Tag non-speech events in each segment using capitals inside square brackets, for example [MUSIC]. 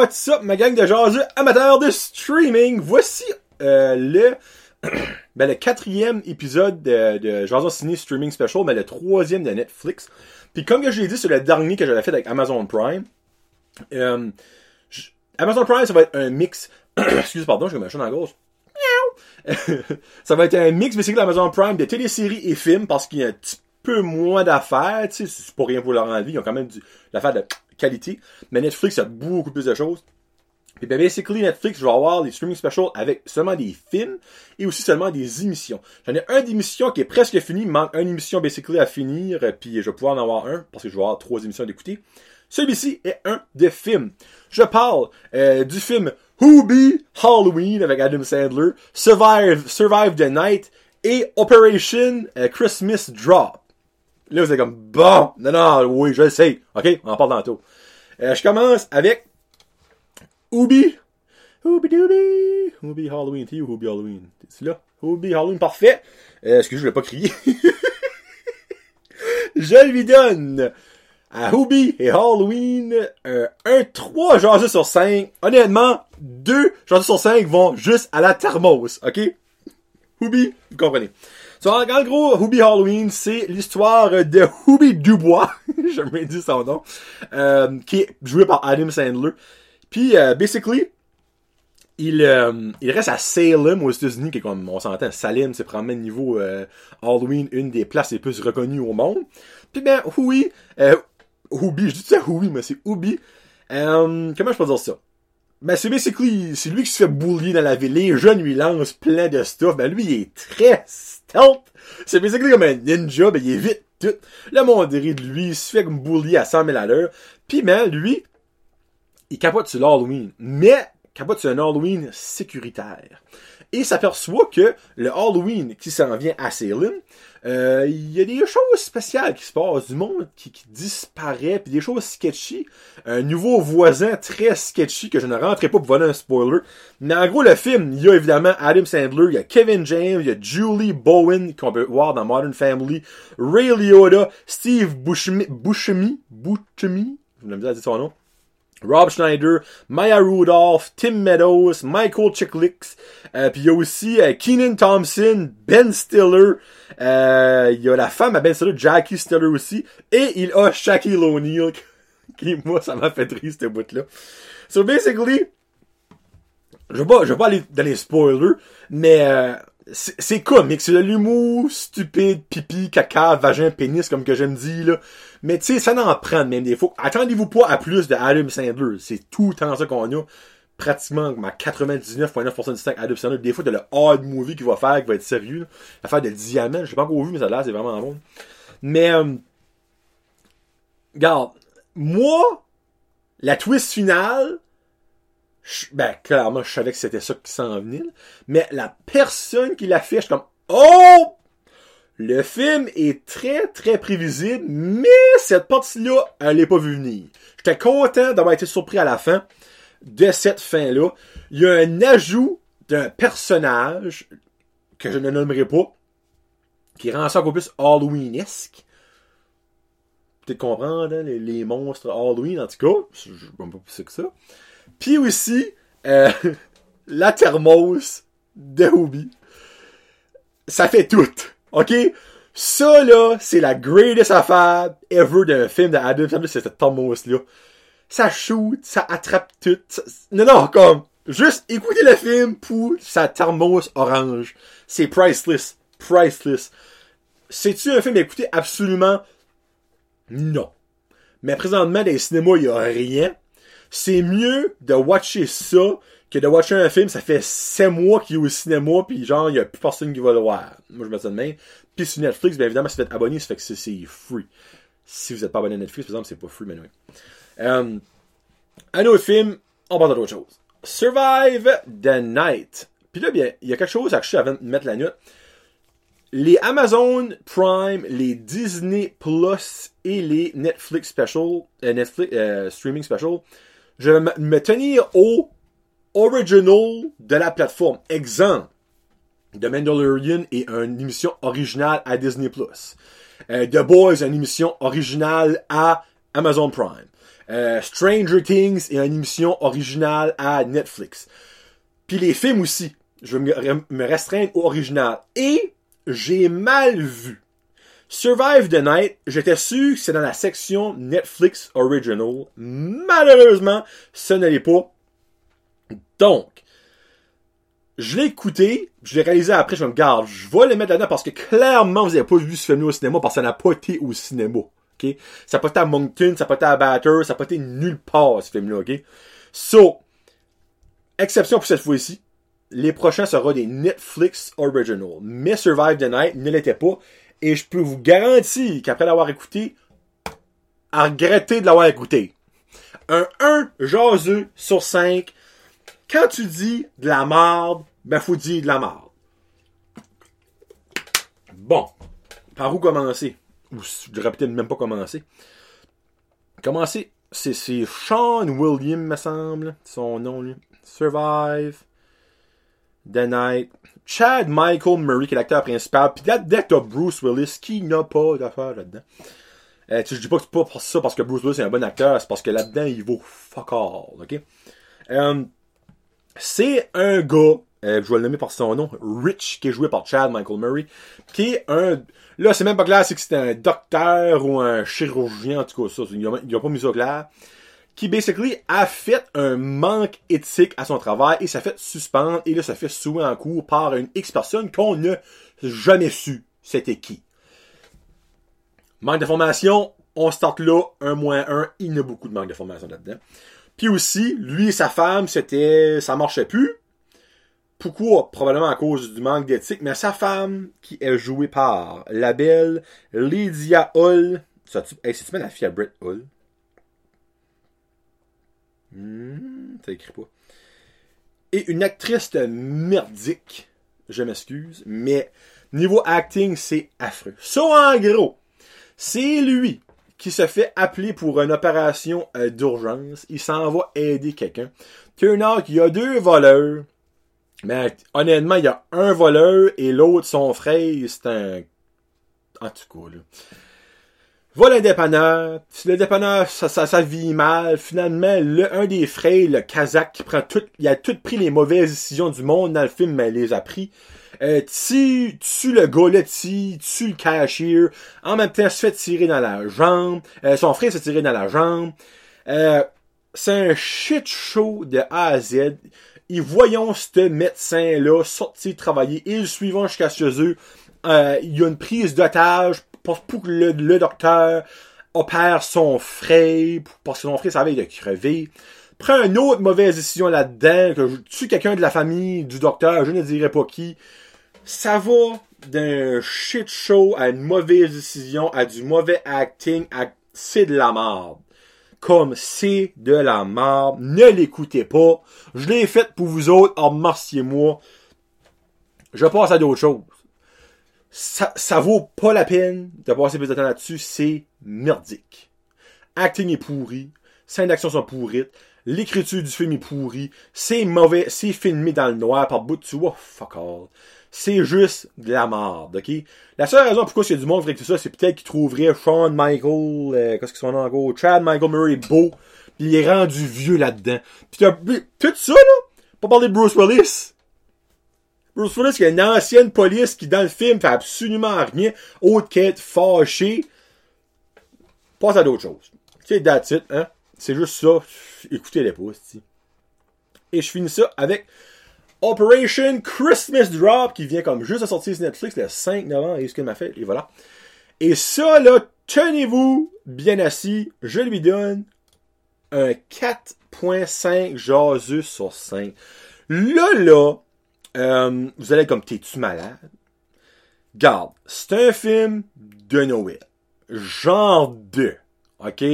what's up, ma gang de jaseux amateurs de streaming? Voici euh, le [CLEARS THROAT] ben, le quatrième épisode de, de Jason Ciné Streaming Special, mais le troisième de Netflix. Puis comme je l'ai dit sur le dernier que j'avais fait avec Amazon Prime, euh, Amazon Prime, ça va être un mix. [CLEARS THROAT] Excuse, pardon, j'ai dans la gorge. Miaou! ça va être un mix, c'est que l'Amazon Prime de téléséries et films, parce qu'il y a un petit peu moins d'affaires, tu sais, c'est pas rien pour leur envie, ils ont quand même l'affaire de qualité. Mais Netflix a beaucoup plus de choses. Puis ben, basically, Netflix, je vais avoir les streaming specials avec seulement des films et aussi seulement des émissions. J'en ai un d'émission qui est presque fini, il manque une émission basically à finir, puis je vais pouvoir en avoir un, parce que je vais avoir trois émissions d'écouter. Celui-ci est un de films. Je parle euh, du film Who Be Halloween avec Adam Sandler, Survive, Survive the Night et Operation euh, Christmas Drop. Là, vous êtes comme, bon, non, non, oui, je le sais. OK, on en parle tantôt. Euh, je commence avec Ubi. Ubi Dooby. Ubi Halloween. T'es Ubi Halloween? T'es là? Ubi Halloween, parfait. Euh, excusez, je voulais pas crier? [LAUGHS] je lui donne à Ubi et Halloween euh, un 3 jaseux sur 5. Honnêtement, 2 jaseux sur 5 vont juste à la thermos, ok? Ubi, vous comprenez. So, en, gros, Hubie Halloween, c'est l'histoire de [LAUGHS] Hubie Dubois, j'ai jamais dit son nom, euh, qui est joué par Adam Sandler. Puis, euh, basically, il, euh, il reste à Salem aux États-Unis, qui est comme, on s'entend, Salem, c'est probablement niveau euh, Halloween, une des places les plus reconnues au monde. Puis ben, Hui, euh, Hubi, je dis ça Hui, mais c'est Hubi. Euh, comment je peux dire ça? Ben, c'est basically, c'est lui qui se fait bullier dans la ville. Les jeunes lui lancent plein de stuff. Ben, lui, il est très C'est basically comme un ninja, ben, il est vite tout. Le monde rit de lui, il se fait comme bullier à 100 000 à l'heure. Puis, ben, lui, il capote sur l'Halloween. Mais, capote sur un Halloween sécuritaire. Et s'aperçoit que le Halloween qui s'en vient à Salem, euh, il y a des choses spéciales qui se passent, du monde qui, qui disparaît, puis des choses sketchy. Un nouveau voisin très sketchy que je ne rentrerai pas pour voler un spoiler. Mais en gros, le film, il y a évidemment Adam Sandler, il y a Kevin James, il y a Julie Bowen, qu'on peut voir dans Modern Family, Ray Liotta, Steve Buscemi, Buscemi, Buscemi, je me dire son nom, Rob Schneider, Maya Rudolph, Tim Meadows, Michael Chiklis, euh, puis il y a aussi euh, Keenan Thompson, Ben Stiller, euh, il y a la femme à Ben Stiller, Jackie Stiller aussi, et il a Shaquille O'Neal, [LAUGHS] qui, moi, ça m'a fait rire, cette bout-là. So, basically, je vais pas, je vais pas aller dans les spoilers, mais euh, c'est comique, c'est de l'humour stupide, pipi, caca, vagin, pénis, comme que j'aime dire, là. Mais tu sais, ça n'en prend même des fois. Attendez-vous pas à plus de Adam Sandler. C'est tout le temps ça qu'on a. Pratiquement à 99,9% du temps Adam Sandler. Des fois, de le hard movie qu'il va faire, qui va être sérieux. L'affaire de diamant, je l'ai pas encore vu, mais ça a l'air, c'est vraiment bon. Mais, euh, regarde, moi, la twist finale, je- ben, clairement, je savais que c'était ça qui s'en venait, mais la personne qui l'a fait, je suis comme, oh! Le film est très, très prévisible, mais cette partie-là, elle est pas vue venir. J'étais content d'avoir été surpris à la fin de cette fin-là. Il y a un ajout d'un personnage que je ne nommerai pas, qui rend ça encore plus Halloweenesque. Peut-être comprendre, hein, les, les monstres Halloween, en tout cas. Je je sais pas plus que ça. Puis aussi, euh, [LAUGHS] la thermos de Hobie. Ça fait tout. OK? Ça, là, c'est la greatest affaire ever d'un film de Adam Sandler, c'est cette thermos-là. Ça shoot, ça attrape tout. Non, non, comme, juste écoutez le film pour sa thermos orange. C'est priceless. Priceless. C'est-tu un film à écouter? Absolument non. Mais présentement, dans les cinémas, il y a rien. C'est mieux de watcher ça que de watcher un film, ça fait 7 mois qu'il est au cinéma, puis genre, il y a plus personne qui va le voir. Moi, je me dis de même. Puis sur Netflix, bien évidemment, si vous êtes abonné, ça fait que c'est- free. Si vous n'êtes pas abonné à Netflix, par exemple, c'est pas free, mais oui. Euh, un autre film, on parle d'autre chose. Survive the Night. Puis là, bien, il y a quelque chose à acheter avant de mettre la note. Les Amazon Prime, les Disney Plus et les Netflix Special, euh, Netflix euh, Streaming Special, je vais me- tenir au original de la plateforme. Exemple, The Mandalorian est une émission originale à Disney. Euh, The Boys, une émission originale à Amazon Prime. Euh, Stranger Things est une émission originale à Netflix. Puis les films aussi. Je vais me restreindre au original. Et j'ai mal vu. Survive the Night, j'étais sûr que c'est dans la section Netflix Original. Malheureusement, ce ne l'est pas. Donc, je l'ai écouté, je l'ai réalisé après, je me garde, je vais le mettre là-dedans parce que clairement, vous n'avez pas vu ce film au cinéma parce que ça n'a pas été au cinéma. ok? Ça n'a pas été à Moncton, ça n'a pas été à Batter, ça n'a pas été nulle part, ce film-là, ok? So, exception pour cette fois-ci, les prochains seront des Netflix Original. Mais Survive the Night ne l'était pas. Et je peux vous garantir qu'après l'avoir écouté, à regretter de l'avoir écouté. Un 1 jaseux sur 5. Quand tu dis de la merde, ben faut dire de la merde. Bon. Par où commencer? Ou je devrais peut-être même pas commencer. Commencer. C'est Sean William, me semble. Son nom, lui. Survive. The Night. Chad Michael Murray, qui est l'acteur principal. Puis là-dedans, t'as Bruce Willis, qui n'a pas d'affaire là-dedans. Euh, je dis pas que c'est pas pour ça parce que Bruce Willis est un bon acteur, c'est parce que là-dedans, il vaut fuck all, ok? Euh, c'est un gars, euh, je vais le nommer par son nom, Rich, qui est joué par Chad Michael Murray, qui est un... Là, c'est même pas clair, que c'est un docteur ou un chirurgien, en tout cas, ça. Il a, a pas mis ça clair qui basically a fait un manque éthique à son travail et ça fait suspendre et là ça fait souvent en cours par une X personne qu'on n'a jamais su c'était qui. Manque de formation, on start là, un moins un, il y a beaucoup de manque de formation là-dedans. Puis aussi, lui et sa femme, c'était, ça marchait plus. Pourquoi? Probablement à cause du manque d'éthique, mais sa femme, qui est jouée par la belle Lydia Hull, ça, hey, c'est-tu la fille à Brett Hull? Hmm, ça écrit pas. Et une actrice merdique. Je m'excuse, mais niveau acting, c'est affreux. Ça, en gros, c'est lui qui se fait appeler pour une opération euh, d'urgence. Il s'en va aider quelqu'un. Turn out qu'il y a deux voleurs. Mais honnêtement, il y a un voleur et l'autre, son frère, c'est un... En tout cas, là. Va le dépanneur, le dépanneur, ça, ça, ça vit mal, finalement, le, un des frères, le Kazakh, qui prend tout, il a tout pris les mauvaises décisions du monde dans le film, mais il les a pris. Euh, tu, tu le gars là, tu, tu le cashier, en même temps, se fait tirer dans la jambe, euh, son frère se tirer dans la jambe. Euh, c'est un shit show de A à Z. Et voyons ce médecin-là sortir travailler, et le suivant jusqu'à chez eux. Euh, il y a une prise d'otage pour, que le, docteur opère son frère, parce que son frère savait de crever. Prends une autre mauvaise décision là-dedans, que je tue quelqu'un de la famille du docteur, je ne dirais pas qui. Ça va d'un shit show à une mauvaise décision, à du mauvais acting, à c'est de la merde. Comme c'est de la merde. Ne l'écoutez pas. Je l'ai fait pour vous autres. Remerciez-moi. Je passe à d'autres choses ça, ça vaut pas la peine de passer plus de temps là-dessus, c'est merdique. Acting est pourri, scènes d'action sont pourrites, l'écriture du film est pourrie, c'est mauvais, c'est filmé dans le noir par bout de tu vois, fuck all. C'est juste de la merde, ok? La seule raison pourquoi il y a du monde qui tout ça, c'est peut-être qu'il trouverait Sean Michael, euh, qu'est-ce qu'ils sont en gros, Chad Michael Murray beau, pis il est rendu vieux là-dedans. Pis tout ça, là, pas parler de Bruce Willis. Bruce Willis, qui est une ancienne police qui, dans le film, fait absolument rien autre qu'être fâché. Passe à d'autres choses. C'est that's hein. C'est juste ça. Écoutez les posts, Et je finis ça avec Operation Christmas Drop, qui vient comme juste à sortir sur Netflix le 5 novembre, et ce qu'elle m'a fait, et voilà. Et ça, là, tenez-vous bien assis, je lui donne un 4.5 jaseux sur 5. Là, là, euh, vous allez comme, t'es-tu malade? Garde, c'est un film de Noël. Genre 2. OK?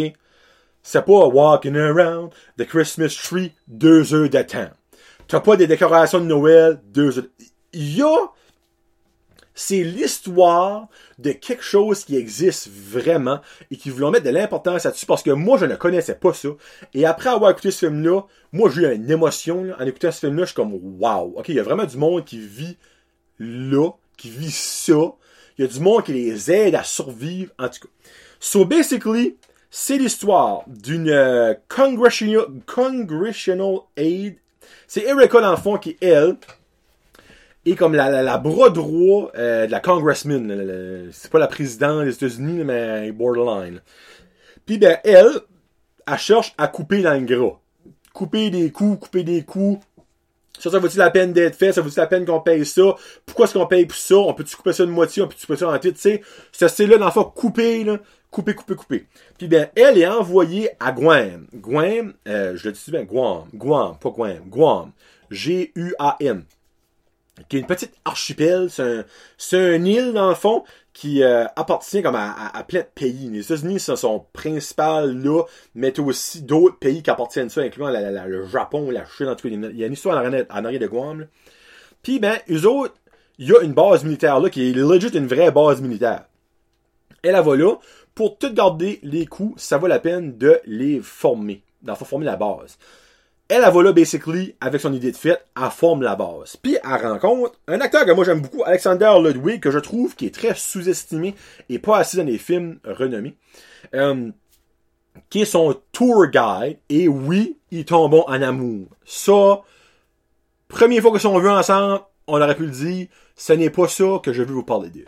C'est pas Walking Around the Christmas Tree deux heures temps. T'as pas des décorations de Noël deux heures. Il c'est l'histoire de quelque chose qui existe vraiment et qui voulont mettre de l'importance là-dessus parce que moi, je ne connaissais pas ça. Et après avoir écouté ce film-là, moi, j'ai eu une émotion là, en écoutant ce film-là. Je suis comme, wow, ok, il y a vraiment du monde qui vit là, qui vit ça. Il y a du monde qui les aide à survivre, en tout cas. So, basically, C'est l'histoire d'une euh, congressional, congressional aide. C'est Erica, dans le fond, qui, elle, est comme la, la, bras droit euh, de la congressman. C'est pas la présidente des États-Unis, mais borderline. Puis, ben, elle, elle cherche à couper dans le gras. Couper des coups, couper des coups. Ça, ça vaut-il la peine d'être fait? Ça vaut-il la peine qu'on paye ça? Pourquoi est-ce qu'on paye pour ça? On peut-tu couper ça de moitié? On peut-tu couper ça en titre? Tu sais, ce style-là, dans le fond, couper, là. Couper, couper, couper. Puis ben, elle est envoyée à Guam. Guam, euh, je le dis bien, Guam. Guam, pas Guam. Guam. G-U-A-M. Qui est une petite archipel. C'est un, une île, dans le fond, qui euh, appartient comme à, plein de pays. Les États-Unis, c'est son principal là, mais aussi d'autres pays qui appartiennent à ça, incluant la- la- la- le Japon, la Chine, en tout cas. Il y a une histoire en arrière, de Guam. Puis ben, eux autres, il y a une base militaire là, qui est legit une vraie base militaire. Elle, elle va là, pour tout garder les coups, ça vaut la peine de les former. D'en former la base. Elle, elle va là, basically, avec son idée de fête, elle forme la base. Puis, elle rencontre un acteur que moi j'aime beaucoup, Alexander Ludwig, que je trouve qui est très sous-estimé et pas assez dans les films renommés. Euh, qui est son tour guide. Et oui, ils tombent en amour. Ça, première fois que sont vus ensemble, on aurait pu le dire, ce n'est pas ça que je veux vous parler d'eux.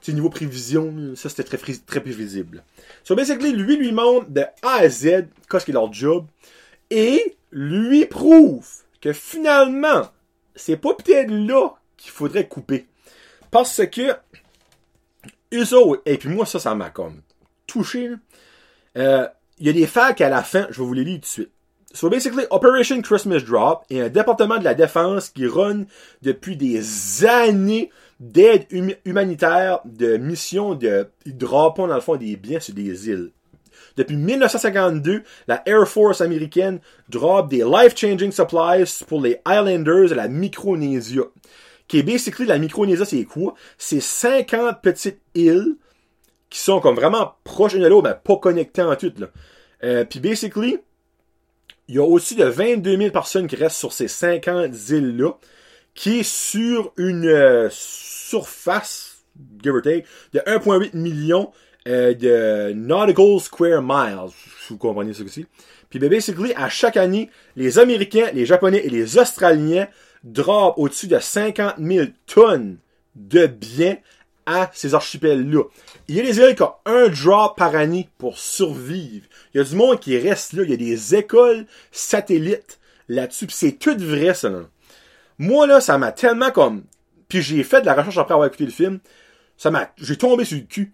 C'est niveau prévision, ça c'était très, très prévisible. So basically, lui lui montre de A à Z qu'est-ce qui est leur job et lui prouve que finalement, c'est pas peut-être là qu'il faudrait couper. Parce que eux autres, et puis moi ça, ça m'a comme touché. Euh, Il y a des facs à la fin, je vais vous les lire tout de suite. So basically, Operation Christmas Drop est un département de la défense qui run depuis des années d'aide hum- humanitaire, de mission de ils drapent dans le fond des biens sur des îles. Depuis 1952, la Air Force américaine drop des life-changing supplies pour les Islanders de la Micronésia. Qui est basically, la Micronésia, c'est quoi? C'est 50 petites îles qui sont comme vraiment proches de l'autre, mais pas connectées en tout. Euh, puis basically, il y a au-dessus de 22 000 personnes qui restent sur ces 50 îles-là, qui est sur une euh, surface, give or take, de 1,8 million euh, de nautical square miles. Vous comprenez ça aussi. Puis ben, basically, à chaque année, les Américains, les Japonais et les Australiens drapent au-dessus de 50 000 tonnes de biens à ces archipels-là. Il y a des îles qui ont un drop par année pour survivre. Il y a du monde qui reste là. Il y a des écoles satellites là-dessus. C'est tout vrai, ça. Là. Moi, là, ça m'a tellement comme... Puis j'ai fait de la recherche après avoir écouté le film. Ça m'a... J'ai tombé sur le cul.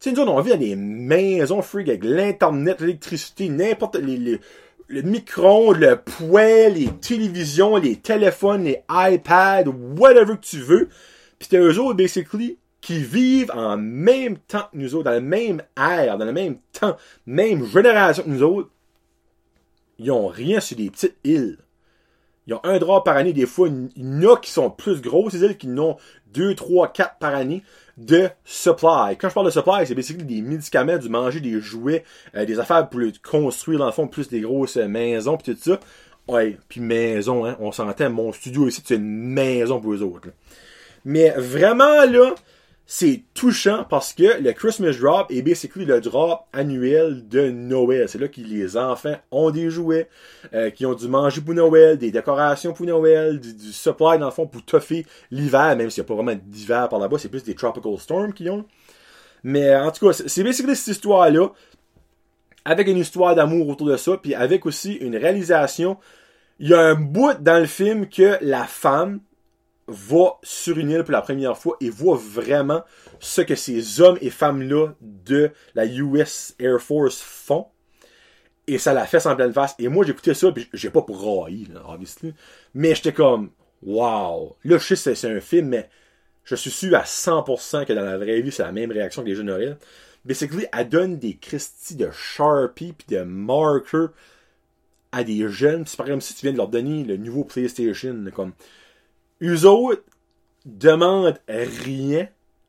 Tu sais, nous autres, on vit dans des maisons freak avec l'internet, l'électricité, n'importe... Les, les, le micro-ondes, le poêle, les télévisions, les téléphones, les iPads, whatever que tu veux. Puis t'as eux autres, basically, qui vivent en même temps que nous autres, dans le même air, dans le même temps, même génération que nous autres. Ils ont rien sur des petites îles. Ils ont un drap par année. Des fois, il y en a qui sont plus gros, ces îles qui en ont deux, trois, quatre par année de supply. Quand je parle de supply, c'est basically des médicaments, du manger, des jouets, euh, des affaires pour construire dans le fond, plus des grosses maisons, puis tout ça. Ouais, puis maison, hein, on s'entend, mon studio ici, c'est une maison pour eux autres. là. Mais vraiment, là, c'est touchant parce que le Christmas Drop est basically le drop annuel de Noël. C'est là que les enfants ont des jouets, euh, qui ont du manger pour Noël, des décorations pour Noël, du, supply dans le fond pour toffer l'hiver, même s'il n'y a pas vraiment d'hiver par là-bas, c'est plus des tropical storms qu'ils ont. Mais en tout cas, c'est c'est basically cette histoire-là, avec une histoire d'amour autour de ça, puis avec aussi une réalisation. Il y a un bout dans le film que la femme, va sur une île pour la première fois et voit vraiment ce que ces hommes et femmes-là de la US Air Force font. Et ça la fait en pleine face. Et moi, j'écoutais ça, puis j'ai pas braillé, là, obviously. Mais j'étais comme, wow. Là, je sais c'est- un film, mais je suis sûr à 100% que dans la vraie vie, c'est la même réaction que les jeunes auraient. Basically, elle donne des Christie de Sharpie puis de marker à des jeunes. C'est par exemple si tu viens de leur donner le nouveau PlayStation, comme eux autres demandent rien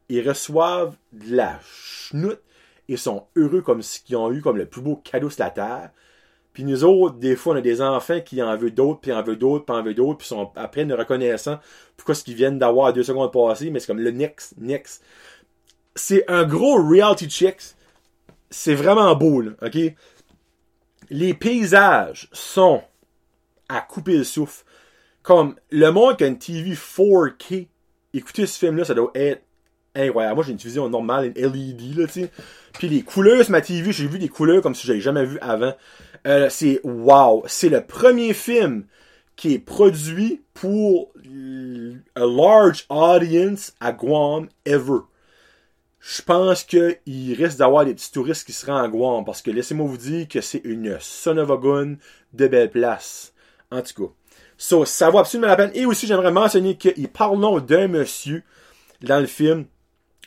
et reçoivent de la chenoute et sont heureux comme s'ils ont eu comme le plus beau cadeau sur la terre. Puis nous autres, des fois, on a des enfants qui en veulent d'autres, puis en veulent d'autres, puis en veulent d'autres, puis sont à peine reconnaissants pourquoi ce qu'ils viennent d'avoir deux secondes passées, mais c'est comme le next, next. C'est un gros reality check c'est vraiment beau, là, ok? Les paysages sont à couper le souffle. Comme, le monde qui a une TV 4K, écoutez ce film-là, ça doit être incroyable. Moi, j'ai une télévision normale, une LED, là, tu sais. Puis les couleurs sur ma TV, j'ai vu des couleurs comme si j'avais jamais vu avant. Euh, c'est wow. C'est le premier film qui est produit pour a large audience à Guam ever. Je pense qu'il risque d'avoir des petits touristes qui seront à Guam parce que laissez-moi vous dire que c'est une son of a gun de belle place. En tout cas. So, ça vaut absolument la peine. Et aussi, j'aimerais mentionner qu'il parlons d'un monsieur dans le film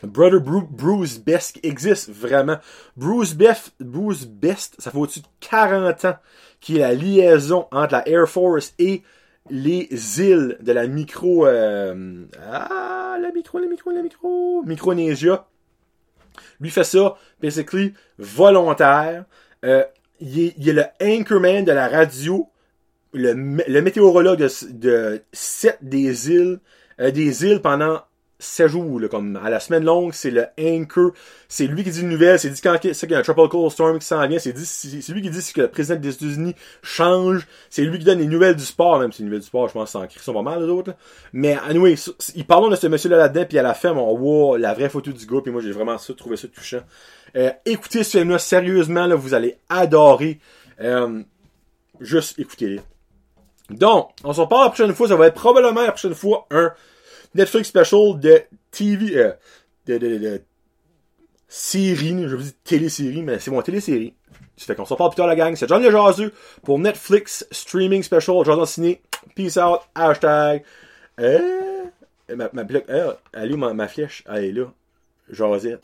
Brother Bruce Best existe vraiment. Bruce Best, Bruce Best, ça fait au-dessus de 40 ans qui est la liaison entre la Air Force et les îles de la micro euh, ah la micro la micro la micro Micronésia. Lui fait ça basically volontaire. Euh, il, il, est, le anchorman de la radio, le, le météorologue de, de 7 des îles euh, des îles pendant 7 jours, là, comme à la semaine longue, c'est le anchor, c'est lui qui dit une nouvelle, c'est dit quand qu'il y a un tropical storm qui s'en vient, c'est lui qui dit que le président des États-Unis change, c'est lui qui donne les nouvelles du sport, même si les nouvelles du sport, je pense, c'est sont pas mal, les autres, Mais, anyway, il parlons de ce monsieur-là là-dedans, puis à la fin, on voit la vraie photo du gars, puis moi, j'ai vraiment ça, trouvé ça touchant. Euh, écoutez ce film-là, sérieusement, là, vous allez adorer. Euh, juste écoutez-le. Donc, on se reparle la prochaine fois, ça va être probablement la prochaine fois un Netflix special de TV, euh, de, série, je veux dire télésérie, mais c'est mon télésérie. Ça fait qu'on se reparle plus tard la gang. C'est Johnny le Jaseux pour Netflix Streaming Special. Jason Ciné. Peace out. Hashtag. Euh, ma, ma, euh, elle est où ma, flèche? Elle est là. Jasette.